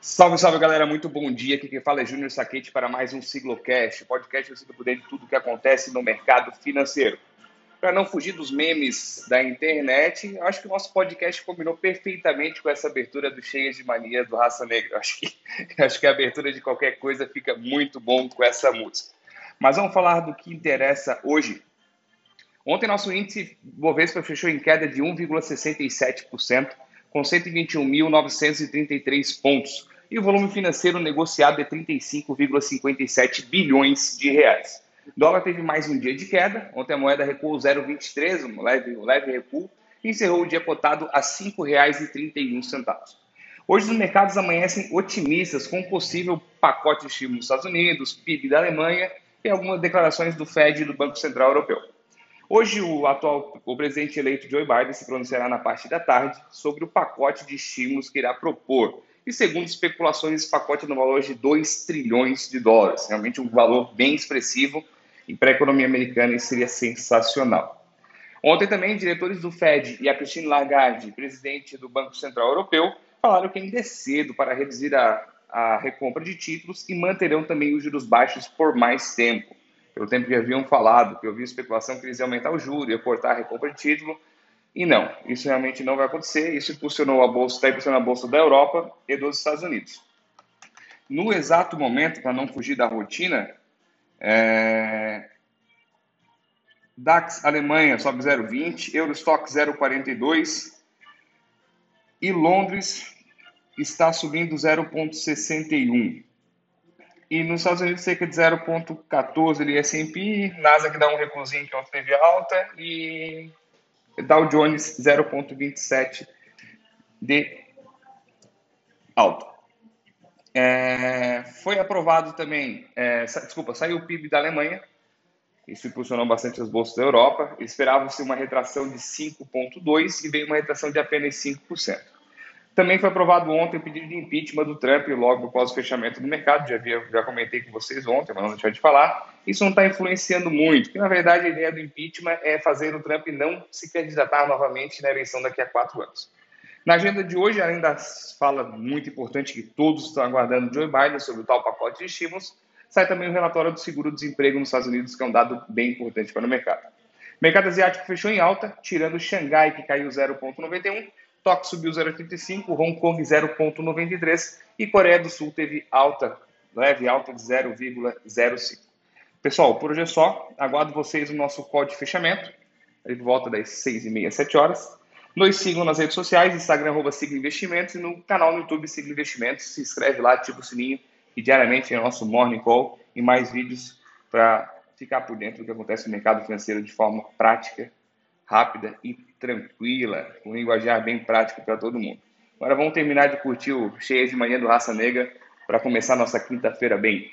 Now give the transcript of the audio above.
Salve, salve galera, muito bom dia. Aqui quem fala é Júnior Saquete para mais um Siglocast, podcast você por dentro de tudo que acontece no mercado financeiro. Para não fugir dos memes da internet, acho que o nosso podcast combinou perfeitamente com essa abertura do Cheias de Mania do Raça Negra. Acho que, acho que a abertura de qualquer coisa fica muito bom com essa música. Mas vamos falar do que interessa hoje. Ontem nosso índice Bovespa fechou em queda de 1,67%, com 121.933 pontos e o volume financeiro negociado é 35,57 bilhões de reais. O dólar teve mais um dia de queda, ontem a moeda recuou 0,23, um leve, um leve recuo, e encerrou o dia cotado a R$ 5,31. Hoje os mercados amanhecem otimistas com um possível pacote de estímulo nos Estados Unidos, PIB da Alemanha e algumas declarações do Fed e do Banco Central Europeu. Hoje, o atual o presidente eleito Joe Biden se pronunciará na parte da tarde sobre o pacote de estímulos que irá propor, e segundo especulações, esse pacote é no valor de 2 trilhões de dólares, realmente um valor bem expressivo e para a economia americana isso seria sensacional. Ontem também, diretores do Fed e a Christine Lagarde, presidente do Banco Central Europeu, falaram que ainda é cedo para reduzir a, a recompra de títulos e manterão também os juros baixos por mais tempo. Pelo tempo que haviam falado, que eu vi especulação que eles iam aumentar o juro, ia cortar a recompra de título, e não, isso realmente não vai acontecer. Isso impulsionou a bolsa, está impulsionando a bolsa da Europa e dos Estados Unidos. No exato momento, para não fugir da rotina, é... DAX Alemanha sobe 0,20, Eurostock 0,42 e Londres está subindo 0,61. E nos Estados Unidos cerca de 0,14 ali S&P, NASA que dá um recuozinho que ontem teve alta e Dow Jones 0,27 de alta. É, foi aprovado também, é, desculpa, saiu o PIB da Alemanha, isso impulsionou bastante as bolsas da Europa. Esperava-se uma retração de 5,2% e veio uma retração de apenas 5%. Também foi aprovado ontem o pedido de impeachment do Trump logo após o fechamento do mercado. Já, havia, já comentei com vocês ontem, mas não deixar de falar. Isso não está influenciando muito, porque na verdade a ideia do impeachment é fazer o Trump não se candidatar novamente na eleição daqui a quatro anos. Na agenda de hoje, além da fala muito importante que todos estão aguardando Joe Biden sobre o tal pacote de estímulos, sai também o relatório do seguro-desemprego nos Estados Unidos, que é um dado bem importante para o mercado. O mercado asiático fechou em alta, tirando Xangai, que caiu 0,91, Tóquio subiu 0,85, Hong Kong 0,93 e Coreia do Sul teve alta, leve alta de 0,05. Pessoal, por hoje é só. Aguardo vocês no nosso código de fechamento, por volta das 6h30, 7 horas. Nos sigam nas redes sociais, Instagram, arroba Sigla Investimentos e no canal no YouTube Sigla Investimentos. Se inscreve lá, ativa o sininho e diariamente é nosso Morning Call e mais vídeos para ficar por dentro do que acontece no mercado financeiro de forma prática rápida e tranquila, com um linguajar bem prático para todo mundo. Agora vamos terminar de curtir o Cheias de Manhã do Raça Negra para começar nossa quinta-feira bem.